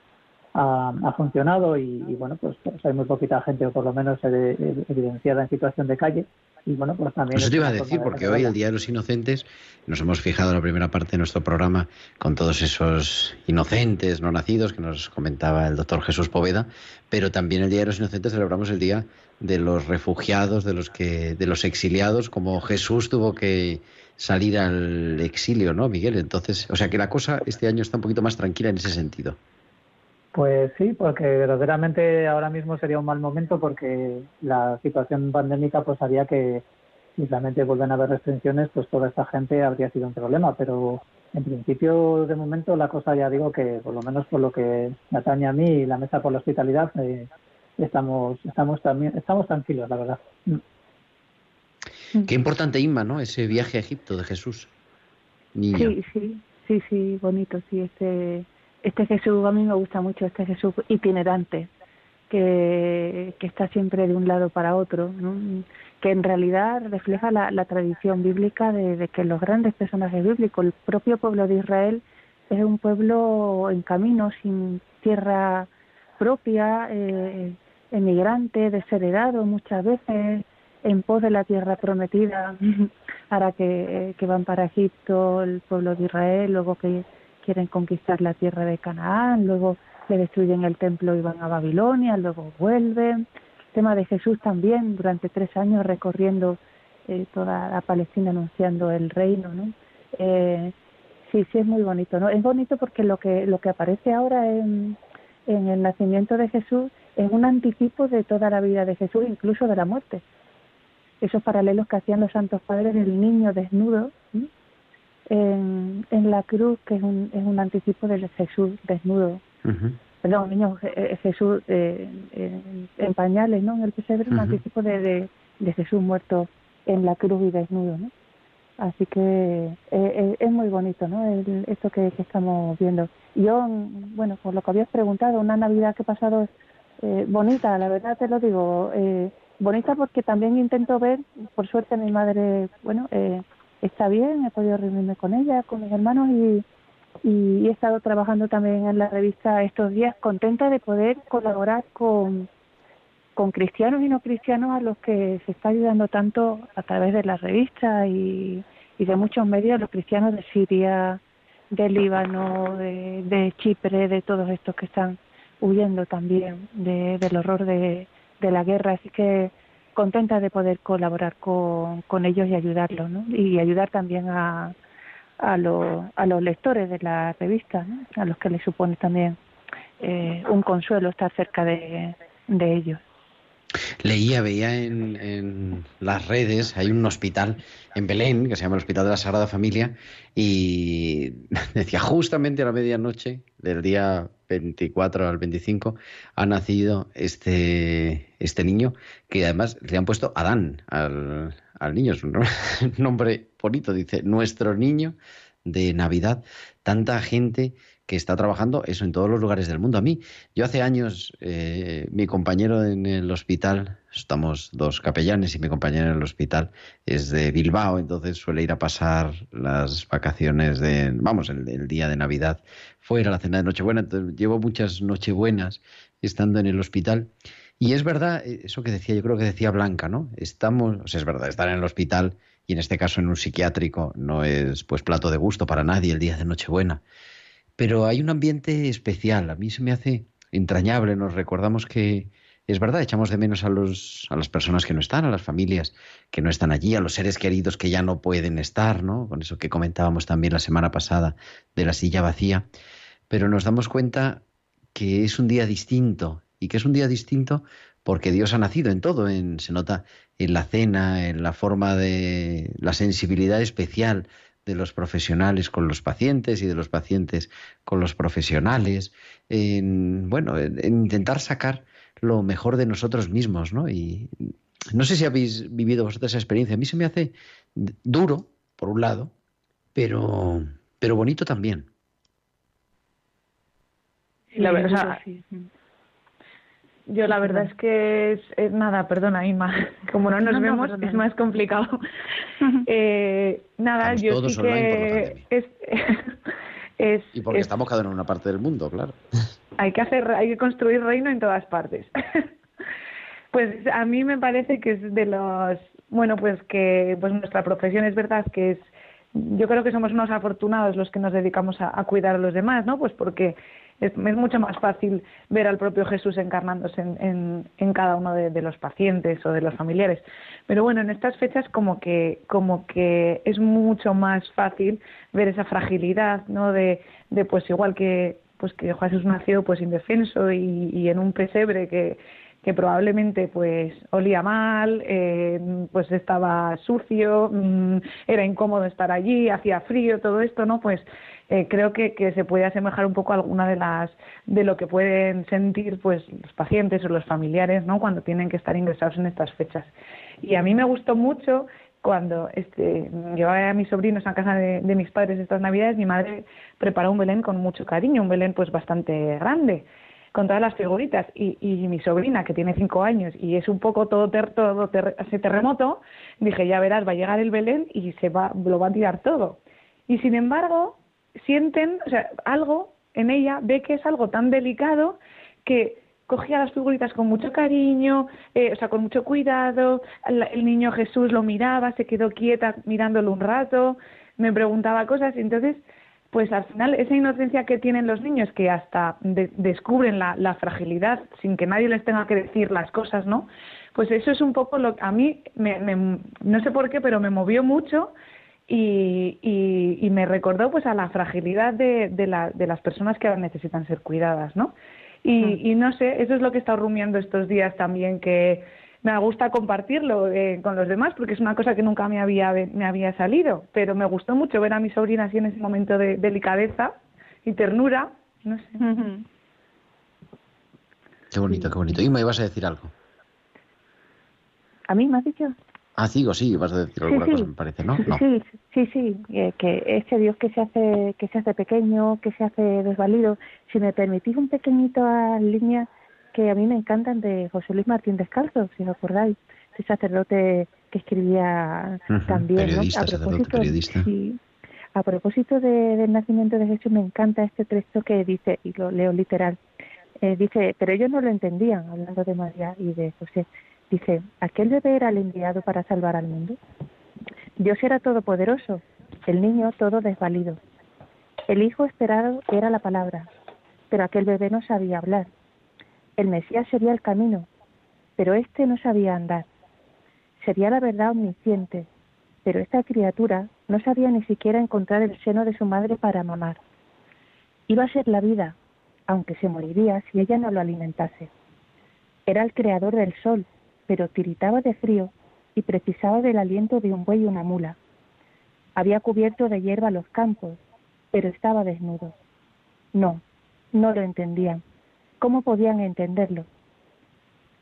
ha, ha funcionado y, bueno, pues, pues, hay muy poquita gente o por lo menos evidenciada en situación de calle y bueno, pues también... Eso te iba a decir, porque hoy, el Día de los Inocentes, nos hemos fijado en la primera parte de nuestro programa con todos esos inocentes no nacidos que nos comentaba el doctor Jesús Poveda, pero también el Día de los Inocentes celebramos el Día de los refugiados, de los que, de los exiliados, como Jesús tuvo que salir al exilio, ¿no, Miguel? Entonces, o sea que la cosa este año está un poquito más tranquila en ese sentido. Pues sí, porque verdaderamente ahora mismo sería un mal momento porque la situación pandémica pues haría que si realmente vuelven a haber restricciones, pues toda esta gente habría sido un problema. Pero en principio, de momento, la cosa ya digo que por lo menos por lo que me atañe a mí y la mesa por la hospitalidad, eh, estamos, estamos también, estamos tranquilos, la verdad. Mm. Qué importante, Inma, ¿no? Ese viaje a Egipto de Jesús. Sí, sí, sí, sí, bonito, sí, este este Jesús, a mí me gusta mucho este Jesús itinerante, que, está siempre de un lado para otro, que en realidad refleja la, la tradición bíblica de, que los grandes personajes bíblicos, el propio pueblo de Israel, es un pueblo en camino, sin tierra propia, eh, emigrante, desheredado muchas veces, en pos de la tierra prometida, <laughs> ahora que van para Egipto, el pueblo de Israel, luego que quieren conquistar la tierra de Canaán, luego le destruyen el templo y van a Babilonia, luego vuelven. El tema de Jesús también, durante tres años recorriendo eh, toda la Palestina anunciando el reino, ¿no? Eh, sí, sí es muy bonito, ¿no? Es bonito porque lo que lo que aparece ahora en, el nacimiento de Jesús es un anticipo de toda la vida de Jesús, incluso de la muerte. Esos paralelos que hacían los santos padres del niño desnudo, en, en la cruz, que es un, es un anticipo del Jesús desnudo. Perdón, niño eh, Jesús eh, en, pañales, ¿no? En el pesebre, un anticipo de, de, Jesús muerto en la cruz y desnudo, ¿no? Así que eh, es muy bonito, ¿no? esto que, que, estamos viendo. Yo, bueno, por lo que habías preguntado, una Navidad que he pasado es bonita, la verdad te lo digo, bonita porque también intento ver, por suerte mi madre, bueno, eh, está bien, he podido reunirme con ella, con mis hermanos y, y he estado trabajando también en la revista estos días, contenta de poder colaborar con, con cristianos y no cristianos a los que se está ayudando tanto a través de la revista y, de muchos medios, los cristianos de Siria, de Líbano, de, de Chipre, de todos estos que están huyendo también de, del horror de, de la guerra. Así que contenta de poder colaborar con, con ellos y ayudarlos, ¿no? Y ayudar también a, a, los, a los lectores de la revista, a los que les supone también eh, un consuelo estar cerca de ellos. Leía, veía en, las redes, hay un hospital en Belén que se llama el Hospital de la Sagrada Familia y <laughs> decía justamente a la medianoche del día 24 al 25 ha nacido este, este niño que además le han puesto Adán al, al niño, es un <laughs> nombre bonito, dice, nuestro niño de Navidad. Tanta gente que está trabajando eso en todos los lugares del mundo. A mí, yo hace años, eh, mi compañero en el hospital, estamos dos capellanes y mi compañero en el hospital es de Bilbao, entonces suele ir a pasar las vacaciones de, vamos, el, día de Navidad fuera, la cena de Nochebuena. Entonces, llevo muchas Nochebuenas estando en el hospital. Y es verdad, eh, eso que decía, yo creo que decía Blanca, ¿no? Estamos, o sea, es verdad, estar en el hospital y en este caso en un psiquiátrico no es pues plato de gusto para nadie el día de Nochebuena pero hay un ambiente especial. A mí se me hace entrañable. Nos recordamos que es verdad, echamos de menos a, los, a las personas que no están, a las familias que no están allí, a los seres queridos que ya no pueden estar, ¿no? Con eso que comentábamos también la semana pasada de la silla vacía. Pero nos damos cuenta que es un día distinto y que es un día distinto porque Dios ha nacido en todo, en, se nota en la cena, en la forma de la sensibilidad especial de los profesionales con los pacientes y de los pacientes con los profesionales, en, bueno, en, intentar sacar lo mejor de nosotros mismos, ¿no? Y no sé si habéis vivido vosotros esa experiencia. A mí se me hace duro, por un lado, pero, pero bonito también. la verdad, yo la verdad es que es, nada, perdona Inma, <laughs> como no nos vemos es más complicado. eh, nada, yo sí que es, <laughs> es, y porque estamos cada uno en una parte del mundo, claro. Hay que hacer, hay que construir reino en todas partes. <laughs> pues a mí me parece que es de los, bueno, pues que pues nuestra profesión es verdad que es, yo creo que somos unos afortunados los que nos dedicamos a, a cuidar a los demás, ¿no? Pues porque es, mucho más fácil ver al propio Jesús encarnándose en, en, cada uno de, los pacientes o de los familiares. Pero bueno, en estas fechas como que, como que es mucho más fácil ver esa fragilidad, ¿no? De, de pues igual que pues que Jesús nació pues indefenso y, y en un pesebre que, que probablemente pues olía mal, eh, pues estaba sucio, mm, era incómodo estar allí, hacía frío, todo esto, ¿no? Pues eh, creo que, que, se puede asemejar un poco a alguna de las de lo que pueden sentir pues los pacientes o los familiares no cuando tienen que estar ingresados en estas fechas. Y a mí me gustó mucho cuando este llevaba a mis sobrinos a casa de, de mis padres estas navidades mi madre preparó un belén con mucho cariño un belén pues bastante grande con todas las figuritas. Y, y mi sobrina que tiene cinco años y es un poco todo todo ese terremoto dije ya verás va a llegar el Belén y se va lo va a tirar todo y sin embargo sienten, o sea, algo en ella ve que es algo tan delicado que cogía las figuritas con mucho cariño, eh, o sea, con mucho cuidado, el, niño Jesús lo miraba, se quedó quieta mirándolo un rato, me preguntaba cosas, y entonces, pues al final esa inocencia que tienen los niños, que hasta descubren la, la, fragilidad sin que nadie les tenga que decir las cosas, ¿no? Pues eso es un poco lo que a mí, me, no sé por qué, pero me movió mucho y, y, me recordó pues a la fragilidad de, de, la, de las personas que ahora necesitan ser cuidadas, ¿no? Y, y, no sé, eso es lo que he estado rumiando estos días también, que me gusta compartirlo eh, con los demás porque es una cosa que nunca me había, me había salido, pero me gustó mucho ver a mi sobrina así en ese momento de delicadeza y ternura, no sé. Qué bonito, qué bonito. Y me ibas a decir algo. ¿A mí me has dicho? Ah, sigo, sí, vas a decir alguna cosa, me parece, ¿no? Sí, sí, sí, eh, que ese Dios que se hace que se hace pequeño, que se hace desvalido. Si me permitís un pequeñito a línea que a mí me encantan de José Luis Martín Descalzo, si os acordáis, ese sacerdote que escribía también, ¿no? A propósito, sí, a propósito de, del nacimiento de Jesús, me encanta este texto que dice, y lo leo literal, eh, dice, pero ellos no lo entendían, hablando de María y de José Dice, ¿aquel bebé era el enviado para salvar al mundo? Dios era todopoderoso, el niño todo desvalido. El hijo esperado era la palabra, pero aquel bebé no sabía hablar. El Mesías sería el camino, pero éste no sabía andar. Sería la verdad omnisciente, pero esta criatura no sabía ni siquiera encontrar el seno de su madre para mamar. Iba a ser la vida, aunque se moriría si ella no lo alimentase. Era el creador del sol, pero tiritaba de frío y precisaba del aliento de un buey y una mula. Había cubierto de hierba los campos, pero estaba desnudo. No, no lo entendían. ¿Cómo podían entenderlo?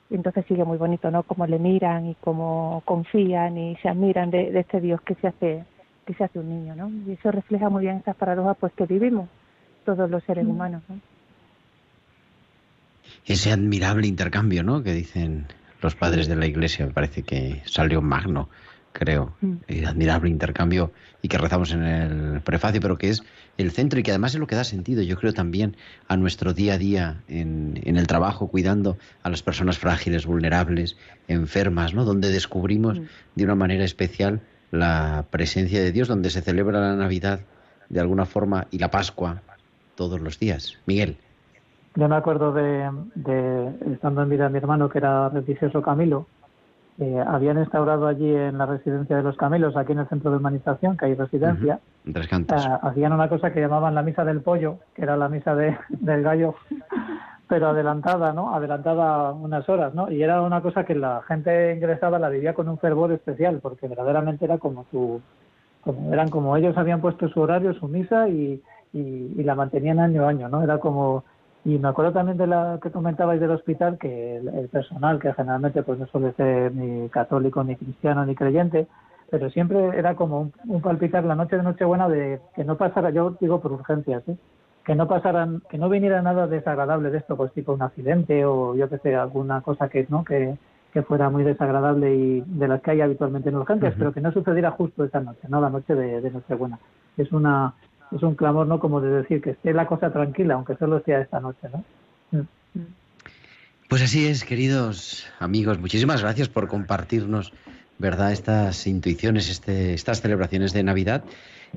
entonces sigue muy bonito, ¿no? Cómo le miran y cómo confían y se admiran de, este Dios que se hace que se hace un niño, ¿no? Y eso refleja muy bien estas paradojas pues que vivimos todos los seres mm. humanos, ¿no? Ese admirable intercambio, ¿no? Que dicen los padres de la iglesia, me parece que salió magno, creo, mm. admirable intercambio y que rezamos en el prefacio, pero que es el centro y que además es lo que da sentido, yo creo también a nuestro día a día en, en el trabajo, cuidando a las personas frágiles, vulnerables, enfermas, ¿no? Donde descubrimos mm. de una manera especial la presencia de Dios, donde se celebra la Navidad de alguna forma y la Pascua todos los días. Miguel. Yo me acuerdo de, estando en vida de mi hermano, que era religioso Camilo, eh, habían instaurado allí en la residencia de los Camilos, aquí en el centro de humanización, que hay residencia, uh hacían una cosa que llamaban la misa del pollo, que era la misa de, del gallo, <laughs> pero adelantada, ¿no? Adelantada unas horas, ¿no? Y era una cosa que la gente ingresada la vivía con un fervor especial, porque verdaderamente era como su, como, eran como ellos habían puesto su horario, su misa y, y, y la mantenían año a año, ¿no? Era como Y me acuerdo también de la que comentabais del hospital, que el, personal, que generalmente pues no suele ser ni católico, ni cristiano, ni creyente, pero siempre era como un, palpitar la noche de Nochebuena de que no pasara, yo digo por urgencias, ¿eh? que no pasaran, que no viniera nada desagradable de esto, pues tipo un accidente o yo que sé, alguna cosa que no que, que fuera muy desagradable y de las que hay habitualmente en urgencias, pero que no sucediera justo esa noche, no la noche de, de Nochebuena. Es una es un clamor, ¿no? Como de decir que esté la cosa tranquila, aunque solo sea esta noche, ¿no? Mm. Pues así es, queridos amigos. Muchísimas gracias por compartirnos, ¿verdad? Estas intuiciones, este, estas celebraciones de Navidad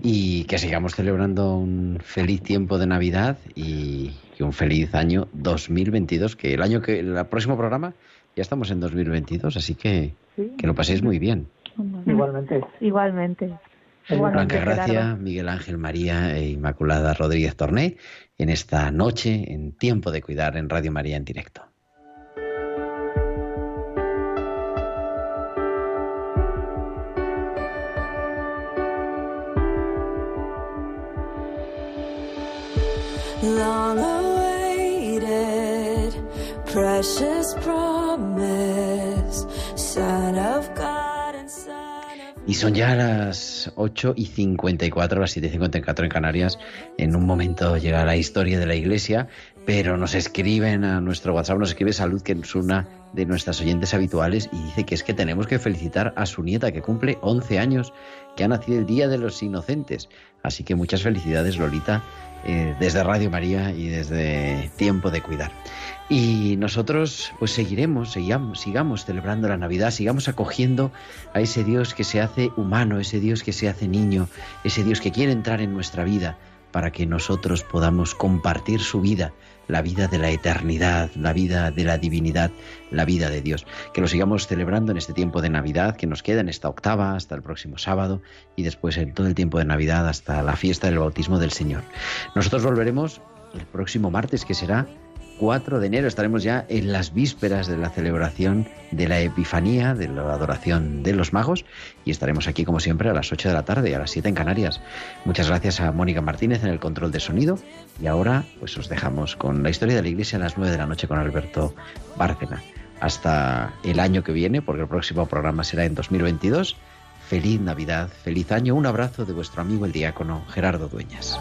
y que sigamos celebrando un feliz tiempo de Navidad y, un feliz año 2022, que el año que, el próximo programa ya estamos en 2022, así que que lo paséis muy bien. Igualmente. Igualmente. Blanca Gracia, Miguel Ángel María e Inmaculada Rodríguez Torné en esta noche en Tiempo de Cuidar en Radio María en directo. Long awaited, precious promise, Son of God. Y son ya las 8 y 54, las 7 y 54 en Canarias. En un momento llega la historia de la iglesia, pero nos escriben a nuestro WhatsApp, nos escribe Salud, que es una de nuestras oyentes habituales, y dice que es que tenemos que felicitar a su nieta, que cumple 11 años, que ha nacido el Día de los Inocentes. Así que muchas felicidades, Lolita, eh, desde Radio María y desde Tiempo de Cuidar. Y nosotros pues seguiremos, sigamos, sigamos celebrando la Navidad, sigamos acogiendo a ese Dios que se hace humano, ese Dios que se hace niño, ese Dios que quiere entrar en nuestra vida para que nosotros podamos compartir su vida, la vida de la eternidad, la vida de la divinidad, la vida de Dios. Que lo sigamos celebrando en este tiempo de Navidad que nos queda en esta octava hasta el próximo sábado y después en todo el tiempo de Navidad hasta la fiesta del bautismo del Señor. Nosotros volveremos el próximo martes que será 4 de enero estaremos ya en las vísperas de la celebración de la Epifanía, de la adoración de los magos, y estaremos aquí como siempre a las 8 de la tarde, a las 7 en Canarias. Muchas gracias a Mónica Martínez en el control de sonido, y ahora pues os dejamos con la historia de la iglesia a las 9 de la noche con Alberto Bárcena. Hasta el año que viene, porque el próximo programa será en 2022. Feliz Navidad, feliz año, un abrazo de vuestro amigo el diácono Gerardo Dueñas.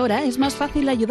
Ahora es más fácil ayudar